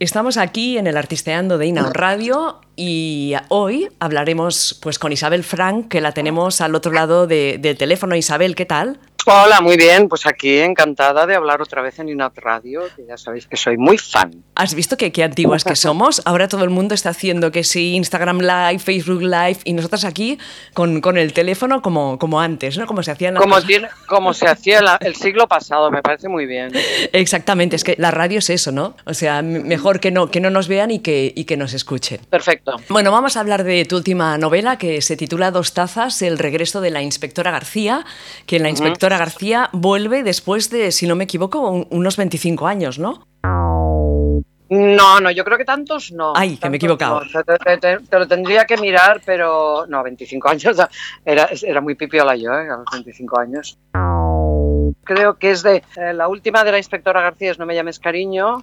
Estamos aquí en el Artisteando de Inaun Radio y hoy hablaremos pues con Isabel Frank, que la tenemos al otro lado de- del teléfono. Isabel, ¿qué tal? Hola, muy bien. Pues aquí encantada de hablar otra vez en Inat Radio, que ya sabéis que soy muy fan. ¿Has visto que qué antiguas que somos? Ahora todo el mundo está haciendo que sí, Instagram Live, Facebook Live y nosotras aquí con, con el teléfono como, como antes, ¿no? Como se hacían las Como, tiene- como se hacía la- el siglo pasado, me parece muy bien. Exactamente, es que la radio es eso, ¿no? O sea, mejor que no, que no nos vean y que, y que nos escuchen. Perfecto. Bueno, vamos a hablar de tu última novela que se titula Dos tazas, el regreso de la inspectora García, que la inspectora García vuelve después de, si no me equivoco, un- unos 25 años, ¿no? No, no, yo creo que tantos no. Ay, que me he equivocado. no. Te, te- te- te lo tendría que mirar, pero no, 25 años. Era, era muy pipiola yo, ¿eh? a los 25 años. Creo que es de eh, la última de la inspectora García, es No me llames cariño,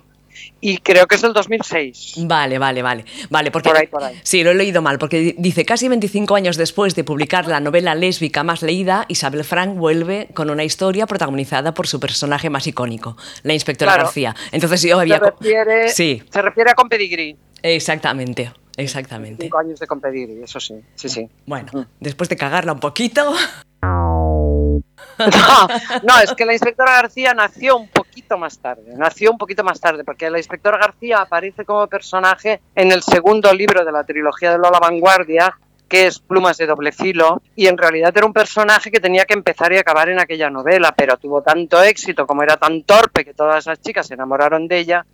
y creo que es del 2006. Vale, vale, vale. Vale, porque Por ahí, por ahí. sí, lo he leído mal, porque di- dice casi 25 años después de publicar la novela lésbica más leída, Isabel Frank vuelve con una historia protagonizada por su personaje más icónico, la inspectora Claro. García. Entonces yo Se había co- refiere, Sí, se refiere a Compedigrí. exactamente, exactamente. Cinco años de Compedigrí, eso sí, sí, sí. Bueno, después de cagarla un poquito, No, no, es que la inspectora García nació un poquito más tarde, nació un poquito más tarde, porque la inspectora García aparece como personaje en el segundo libro de la trilogía de Lola Vanguardia, que es Plumas de doble filo, y en realidad era un personaje que tenía que empezar y acabar en aquella novela, pero tuvo tanto éxito, como era tan torpe que todas las chicas se enamoraron de ella,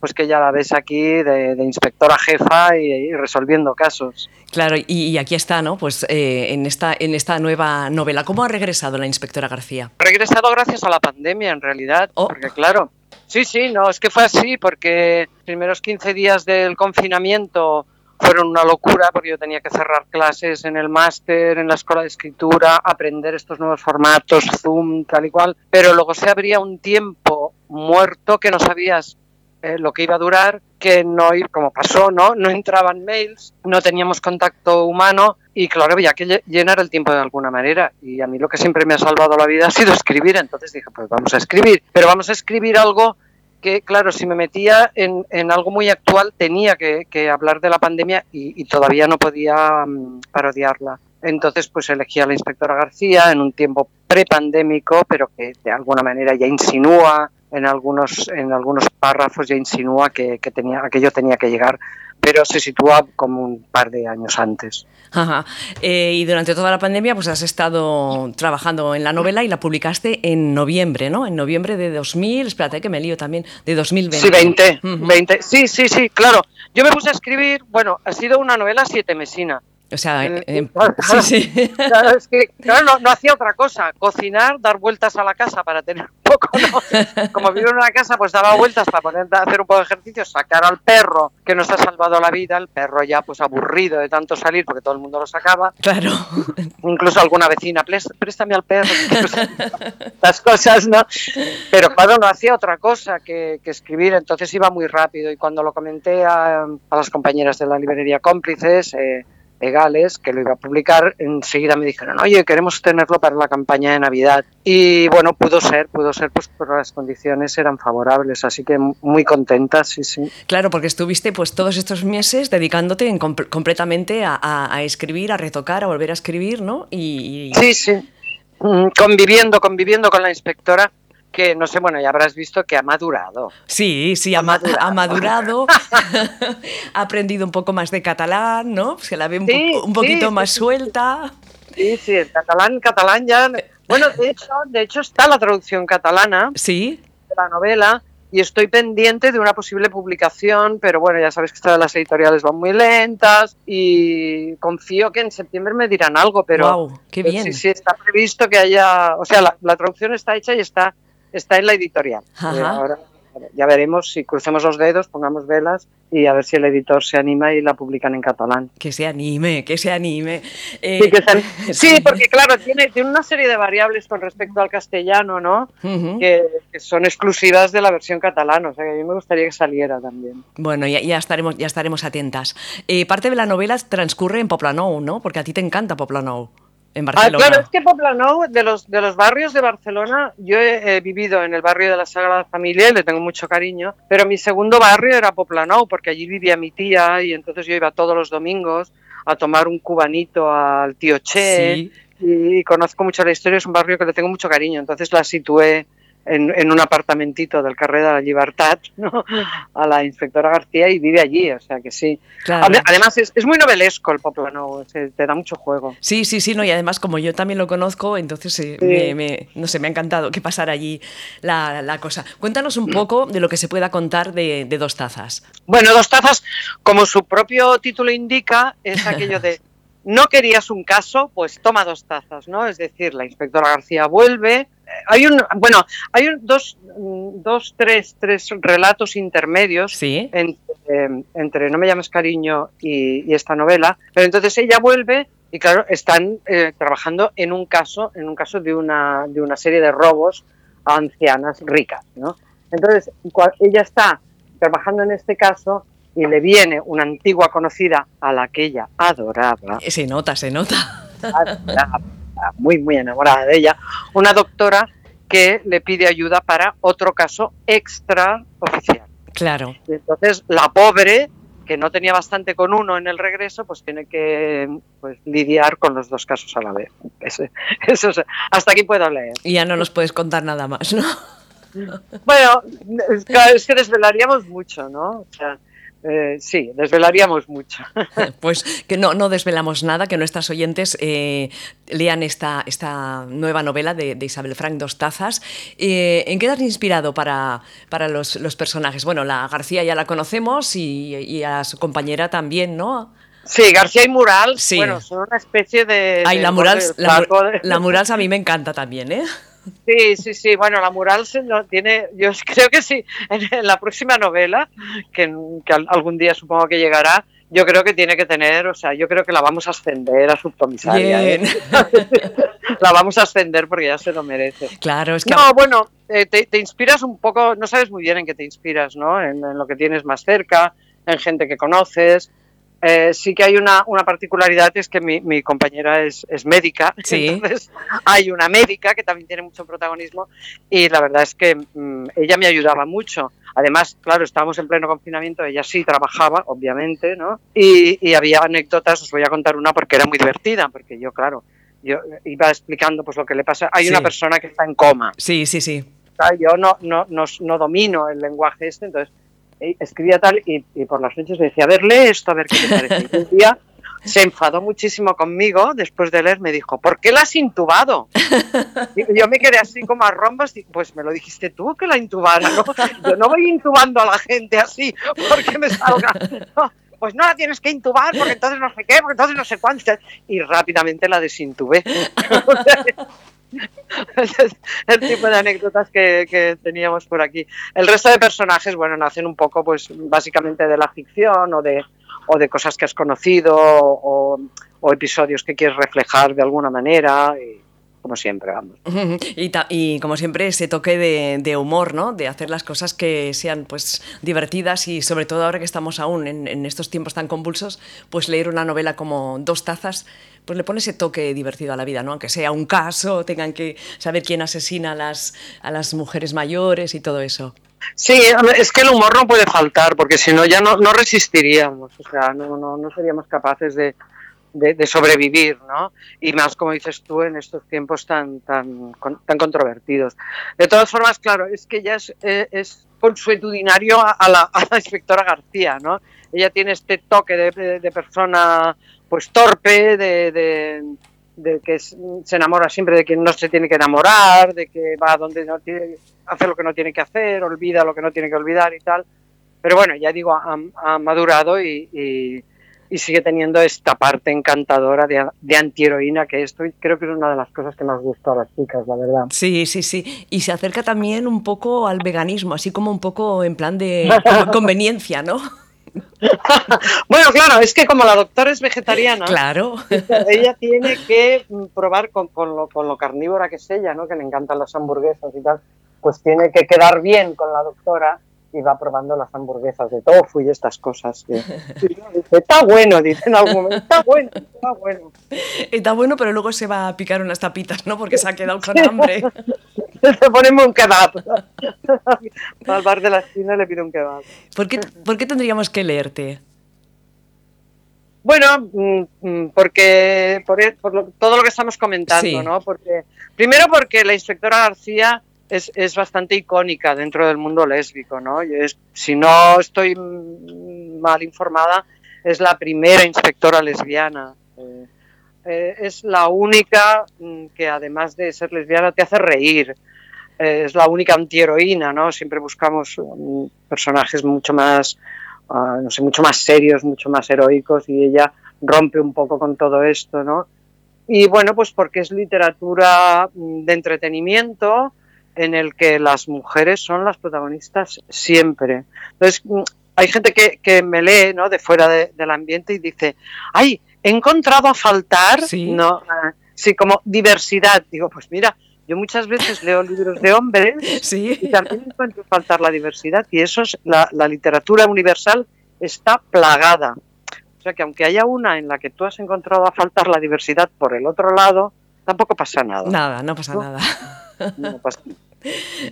pues que ya la ves aquí de, de inspectora jefa y, y resolviendo casos. claro, y, y aquí está, ¿no? Pues eh, en, esta, en esta nueva novela, ¿cómo ha regresado la inspectora García? Ha regresado gracias a la pandemia, en realidad, Oh. porque claro, sí, sí, no, es que fue así, porque los primeros 15 días del confinamiento fueron una locura, porque yo tenía que cerrar clases en el máster, en la escuela de escritura, aprender estos nuevos formatos, Zoom, tal y cual, pero luego se abría un tiempo muerto que no sabías eh, lo que iba a durar, que no, como pasó, ¿no? No entraban mails, no teníamos contacto humano y claro, había que lle- llenar el tiempo de alguna manera. Y a mí lo que siempre me ha salvado la vida ha sido escribir, entonces dije, pues vamos a escribir, pero vamos a escribir algo que, claro, si me metía en, en algo muy actual, tenía que, que hablar de la pandemia y, y todavía no podía mm, parodiarla. Entonces, pues elegí a la inspectora García en un tiempo prepandémico, pero que de alguna manera ya insinúa, en algunos, en algunos párrafos ya insinúa que, que tenía, aquello tenía que llegar, pero se sitúa como un par de años antes. Ajá. Eh, y durante toda la pandemia, pues has estado trabajando en la novela y la publicaste en noviembre, ¿no? En noviembre de 2000, espérate que me lío también, de 2020. Sí, 20, Ujú. 20. Sí, sí, sí, claro. Yo me puse a escribir, bueno, ha sido una novela siete mesina. O sea, Eh, eh, claro, sí, sí. Claro, es que claro, no, no hacía otra cosa, cocinar, dar vueltas a la casa para tener un poco, ¿no? Como vivo en una casa, pues daba vueltas para poner, hacer un poco de ejercicio, sacar al perro que nos ha salvado la vida, el perro ya pues aburrido de tanto salir porque todo el mundo lo sacaba, Claro. incluso alguna vecina, "Pres- préstame al perro, las cosas, ¿no? Pero claro, no hacía otra cosa que, que escribir, entonces iba muy rápido y cuando lo comenté a, a las compañeras de la librería cómplices, eh, legales, que lo iba a publicar, enseguida me dijeron, oye, queremos tenerlo para la campaña de Navidad. Y bueno, pudo ser, pudo ser, pues pero las condiciones eran favorables, así que muy contenta, sí, sí. Claro, porque estuviste pues todos estos meses dedicándote en comp- completamente a, a- a escribir, a retocar, a volver a escribir, ¿no? Y, y- Sí, sí. Mm, Conviviendo, conviviendo con la inspectora, que no sé, bueno, ya habrás visto que ha madurado. Sí, sí, ha, ma- ha madurado, ha aprendido un poco más de catalán, ¿no? Se la ve un, po- Sí, un poquito sí, más sí. suelta. Sí, sí, el catalán, catalán ya. Bueno, de hecho, de hecho está la traducción catalana Sí, de la novela y estoy pendiente de una posible publicación, pero bueno, ya sabes que estas las editoriales van muy lentas y confío que en septiembre me dirán algo, pero Guau, qué pero bien. sí, sí, está previsto que haya, o sea, la, la traducción está hecha y está, está en la editorial. Ajá. Eh, ahora ya veremos si crucemos los dedos, pongamos velas y a ver si el editor se anima y la publican en catalán. que se anime, que se anime. Eh, Sí, que se- sí, porque claro, tiene, tiene una serie de variables con respecto al castellano, ¿no? Que, que son exclusivas de la versión catalana, o sea que a mí me gustaría que saliera también. Bueno, ya, ya estaremos, ya estaremos atentas. Eh, parte de la novela transcurre en Poplanou, ¿no? Porque a ti te encanta Poplanou. En Barcelona. Ah, claro, es que Poplanou, de los, de los barrios de Barcelona, yo he, vivido en el barrio de la Sagrada Familia y le tengo mucho cariño, pero mi segundo barrio era Poplanou, porque allí vivía mi tía y entonces yo iba todos los domingos a tomar un cubanito al tío Che. Y conozco mucho la historia, es un barrio que le tengo mucho cariño, entonces la situé en, un apartamentito del carrer de la Libertad ¿no? a la inspectora García y vive allí, o sea que sí. Además es, muy novelesco el Poplano, te da mucho juego. Sí, sí, sí, no, y además como yo también lo conozco, entonces eh, me, no sé, me ha encantado que pasara allí la, cosa. Cuéntanos un poco de lo que se pueda contar de, de Dos Tazas. Bueno, Dos Tazas, como su propio título indica, es aquello de no querías un caso, pues toma dos tazas, ¿no? Es decir, la inspectora García vuelve. Hay un, bueno, hay dos, dos, tres, tres relatos intermedios entre, No me llames cariño y, esta novela, pero entonces ella vuelve y claro, están eh, trabajando en un caso, en un caso de una, de una serie de robos a ancianas ricas, ¿no? Entonces, ella está trabajando en este caso y le viene una antigua conocida a la que ella adoraba. Se nota, se nota. Muy, muy enamorada de ella. Una doctora que le pide ayuda para otro caso extraoficial. Claro. entonces la pobre, que no tenía bastante con uno en el regreso, pues tiene que pues, lidiar con los dos casos a la vez. Eso, hasta aquí puedo leer. Y ya no nos puedes contar nada más, ¿no? Bueno, es que desvelaríamos mucho, ¿no? O sea, eh, sí, desvelaríamos mucho. Pues que no, no desvelamos nada, que nuestras oyentes eh, lean esta, esta nueva novela de, Isabel Frank Dos Tazas. Eh, ¿En qué te has inspirado para, para los, personajes? Bueno, la García ya la conocemos y, a su compañera también, ¿no? Sí, García y Mural, bueno, son una especie de... Ay, la Murals, la, la Murals a mí me encanta también, ¿eh? Sí, sí, sí. Bueno, la mural se tiene. Yo creo que sí. En, la próxima novela, que, algún día supongo que llegará, yo creo que tiene que tener, o sea, yo creo que la vamos a ascender a subcomisaria. ¿eh? la vamos a ascender porque ya se lo merece. Claro, es que. No, bueno, eh, te, inspiras un poco, no sabes muy bien en qué te inspiras, ¿no? en lo que tienes más cerca, en gente que conoces. Eh, sí que hay una, una, particularidad, es que mi, mi compañera es, es médica, entonces hay una médica que también tiene mucho protagonismo y la verdad es que mm, ella me ayudaba mucho. Además, claro, estábamos en pleno confinamiento, ella sí trabajaba, obviamente, ¿no? Y, y había anécdotas, os voy a contar una porque era muy divertida, porque yo, claro, yo iba explicando pues lo que le pasa. Hay una persona que está en coma. Sí, sí, sí. Yo no, no, no, no domino el lenguaje este, entonces escribía tal y, por las noches me decía, a ver, lee esto, a ver qué te parece. Y un día se enfadó muchísimo conmigo, después de leer me dijo, ¿por qué la has intubado? Y yo me quedé así como a rombos, y, pues me lo dijiste tú que la intubara, ¿no? Yo no voy intubando a la gente así porque me salga... pues no la tienes que intubar porque entonces no sé qué, porque entonces no sé cuánto. Y rápidamente la desintubé. el tipo de anécdotas que, teníamos por aquí. El resto de personajes, bueno, nacen un poco, pues, básicamente de la ficción o de, o de cosas que has conocido o, episodios que quieres reflejar de alguna manera. Como siempre, vamos. Y, como siempre, ese toque de, humor, ¿no? De hacer las cosas que sean pues divertidas y sobre todo ahora que estamos aún en, en estos tiempos tan convulsos, pues leer una novela como Dos Tazas pues le pone ese toque divertido a la vida, ¿no? Aunque sea un caso, tengan que saber quién asesina a las, a las mujeres mayores y todo eso. Sí, es que el humor no puede faltar, porque si no ya no, no resistiríamos, o sea, no, no, no seríamos capaces de, de, sobrevivir, ¿no? Y más, como dices tú, en estos tiempos tan, tan, tan controvertidos. De todas formas, claro, es que ya es, eh, es consuetudinario a la, a inspectora García, ¿no? Ella tiene este toque de, de persona pues torpe, de, de, que se enamora siempre de quien no se tiene que enamorar, de que va donde no tiene, hace lo que no tiene que hacer, olvida lo que no tiene que olvidar y tal. Pero bueno, ya digo, ha, madurado y, sigue teniendo esta parte encantadora de, de antiheroína que esto creo que es una de las cosas que más gusta a las chicas, la verdad. Sí, sí, sí. Y se acerca también un poco al veganismo, así como un poco en plan de conveniencia, ¿no? bueno, claro, es que como la doctora es vegetariana, claro. ella tiene que probar con, lo, con, lo, carnívora que es ella, ¿no? que le encantan las hamburguesas y tal, pues tiene que quedar bien con la doctora y va probando las hamburguesas de tofu y estas cosas. Y, dice, está bueno, dice en algún momento, está bueno, está bueno. Está bueno, pero luego se va a picar unas tapitas, ¿no? Porque se ha quedado con hambre. Se ponemos un kebab. Al bar de la esquina le pido un kebab. ¿Por qué, ¿Por qué tendríamos que leerte? Bueno, mm, mm, porque por, e, por lo, todo lo que estamos comentando, sí. ¿no? Porque, primero porque la inspectora García es, es, bastante icónica dentro del mundo lésbico, ¿no? Es, si no estoy mal informada, es la primera inspectora lesbiana. Eh, eh, es la única mm, que además de ser lesbiana te hace reír. Eh, es la única antiheroína, ¿no? Siempre buscamos um, personajes mucho más, uh, no sé, mucho más serios, mucho más heroicos y ella rompe un poco con todo esto, ¿no? Y bueno, pues porque es literatura de entretenimiento, en el que las mujeres son las protagonistas siempre. Entonces, hay gente que, que me lee ¿no? de fuera de, del ambiente y dice, ay, he encontrado a faltar, sí. ¿no? Uh, sí, como diversidad. Digo, pues mira, yo muchas veces leo libros de hombres sí. y también encuentro faltar la diversidad y eso es, la, la literatura universal está plagada. O sea que aunque haya una en la que tú has encontrado a faltar la diversidad por el otro lado, tampoco pasa nada. Nada, no pasa ¿no? nada. No pasa nada.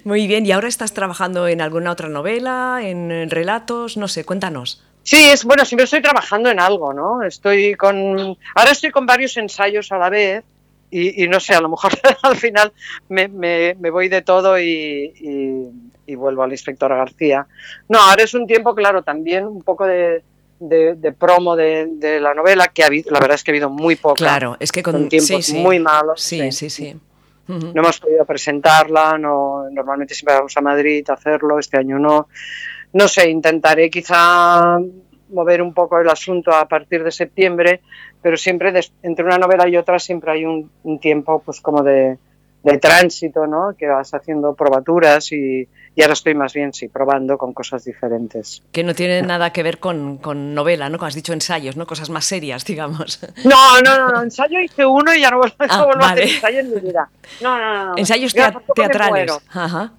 Muy bien, ¿y ahora estás trabajando en alguna otra novela, en relatos? No sé, cuéntanos. Sí, es bueno, siempre estoy trabajando en algo, ¿no? Estoy con. Ahora estoy con varios ensayos a la vez y, y no sé, a lo mejor al final me, me, me voy de todo y, y, y, vuelvo a la inspectora García. No, ahora es un tiempo, claro, también un poco de. De, de, promo de, de, la novela, que ha habido, la verdad es que ha habido muy poca. Claro, es que con, con tiempos sí, sí. muy malos. Sí, sí, sí. sí. No hemos podido presentarla, no, normalmente siempre vamos a Madrid a hacerlo, este año no. No sé, intentaré quizá mover un poco el asunto a partir de septiembre, pero siempre de, entre una novela y otra siempre hay un, un tiempo pues como de, de, tránsito, ¿no? Que vas haciendo probaturas y, y, ahora estoy más bien, sí, probando con cosas diferentes. Que no tiene nada que ver con, con novela, ¿no? Como has dicho, ensayos, ¿no? Cosas más serias, digamos. No, no, no, no. ensayo hice uno y ya no vuelvo, ah, no vuelvo vale. a hacer ensayo en mi vida. No, no, no. Ensayos tea teatrales. Ajá.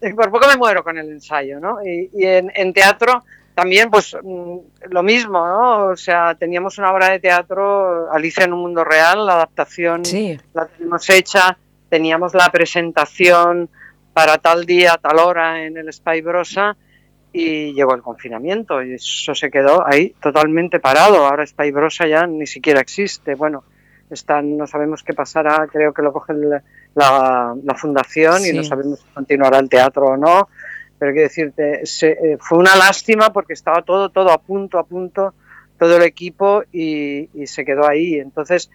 Por poco me muero con el ensayo, ¿no? Y, y en, en teatro también pues mm, lo mismo, ¿no? O sea, teníamos una obra de teatro, Alicia en un mundo real, la adaptación sí. la tenemos hecha, teníamos la presentación para tal día, tal hora en el Spy Brosa y llegó el confinamiento y eso se quedó ahí totalmente parado. Ahora Spy Brosa ya ni siquiera existe. Bueno, están, no sabemos qué pasará, creo que lo coge la, la, la fundación sí. y no sabemos si continuará el teatro o no pero quiero decirte, se, eh, fue una lástima porque estaba todo, todo a punto, a punto, todo el equipo y, y, se quedó ahí. Entonces,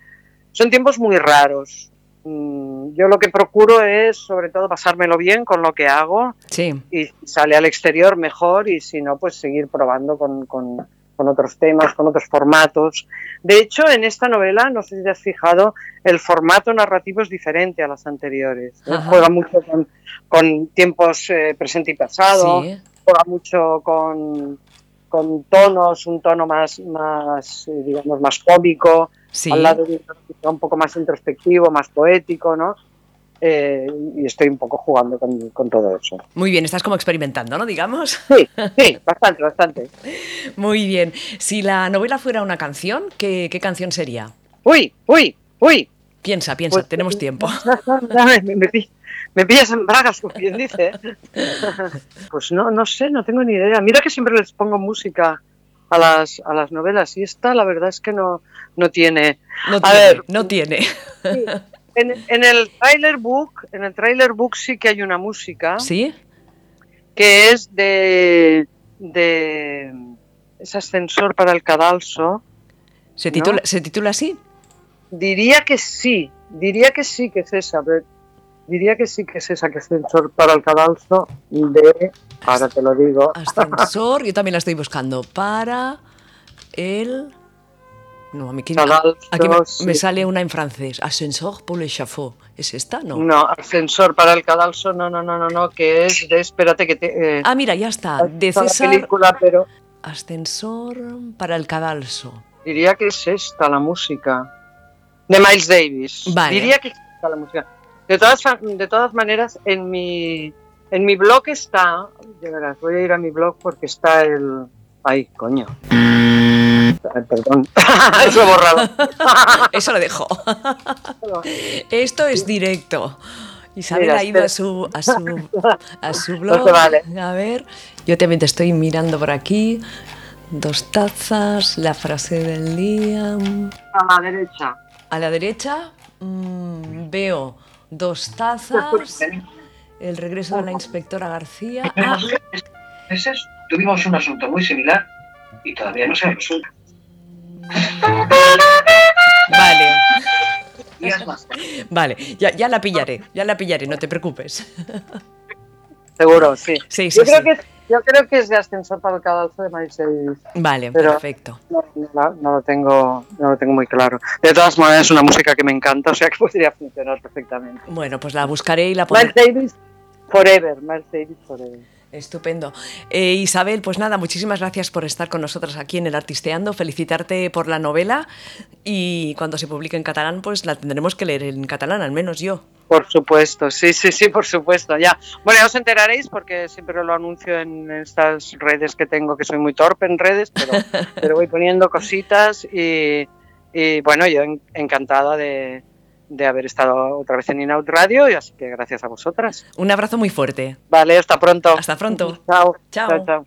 son tiempos muy raros. Mm, yo lo que procuro es, sobre todo, pasármelo bien con lo que hago sí. y sale al exterior mejor y si no, pues seguir probando con, con, con otros temas, con otros formatos. De hecho, en esta novela, no sé si te has fijado, el formato narrativo es diferente a las anteriores. Juega mucho con, con tiempos eh, presente y pasado, sí. juega mucho con, con, tonos, un tono más, más eh, digamos, más cómico, sí. al lado de un poco más introspectivo, más poético, ¿no? Eh, y estoy un poco jugando con, con, todo eso. Muy bien, estás como experimentando, ¿no? Digamos. Sí, sí, bastante, bastante. Muy bien. Si la novela fuera una canción, ¿qué, qué canción sería? Uy, uy, uy. Piensa, piensa, pues, tenemos tiempo. me, me, me, pillas en bragas, como quien dice. pues no, no sé, no tengo ni idea. Mira que siempre les pongo música a las, a las novelas y esta la verdad es que no, no tiene. No a tiene, ver, no tiene. Sí. En, en, el trailer book, en el trailer book sí que hay una música. ¿Sí? Que es de, de ese ascensor para el cadalso. ¿Se titula, ¿no? ¿Se titula así? Diría que sí, diría que sí que es esa, pero diría que sí que es esa que es ascensor para el cadalso de, ahora te lo digo. Ascensor, yo también la estoy buscando, para el... No, a mí aquí, aquí me, sí. me, sale una en francés. Ascensor pour l'échafaud. ¿Es esta? No. No, ascensor para el cadalso, no, no, no, no, no, que es de, espérate que te... Eh, ah, mira, ya está. De César... película, pero... Ascensor para el cadalso. Diría que es esta la música. De Miles Davis. Vale. Diría que es esta la música. De todas, de todas maneras, en mi, En mi blog está, de verdad, voy a ir a mi blog porque está el... Ay, coño. Perdón, eso he borrado. eso lo dejo. Esto es directo. Isabel ha ido a su, a su, a su blog. A ver, yo también te estoy mirando por aquí. Dos tazas, la frase del día. A la derecha. A la derecha mmm, veo dos tazas. El regreso de la inspectora García. Ah. meses tuvimos un asunto muy similar y todavía no se ha resuelto. Vale. Vale, ya, ya la pillaré, ya la pillaré, no te preocupes. Seguro, sí. Sí, yo, creo que, yo creo que es de ascensor para el cadalso de Maíz Vale, perfecto. No, lo tengo, no lo tengo muy claro. De todas maneras, es una música que me encanta, o sea que podría funcionar perfectamente. Bueno, pues la buscaré y la pondré. Mercedes Forever, Mercedes Forever. Estupendo. Eh, Isabel, pues nada, muchísimas gracias por estar con nosotros aquí en el Artisteando, felicitarte por la novela y cuando se publique en catalán, pues la tendremos que leer en catalán, al menos yo. Por supuesto, sí, sí, sí, por supuesto, ya. Bueno, ya os enteraréis porque siempre lo anuncio en estas redes que tengo, que soy muy torpe en redes, pero, pero voy poniendo cositas y, y bueno, yo encantada de, de haber estado otra vez en Inout Radio y así que gracias a vosotras. Un abrazo muy fuerte. Vale, hasta pronto. Hasta pronto. Chao. Chao. chao, chao.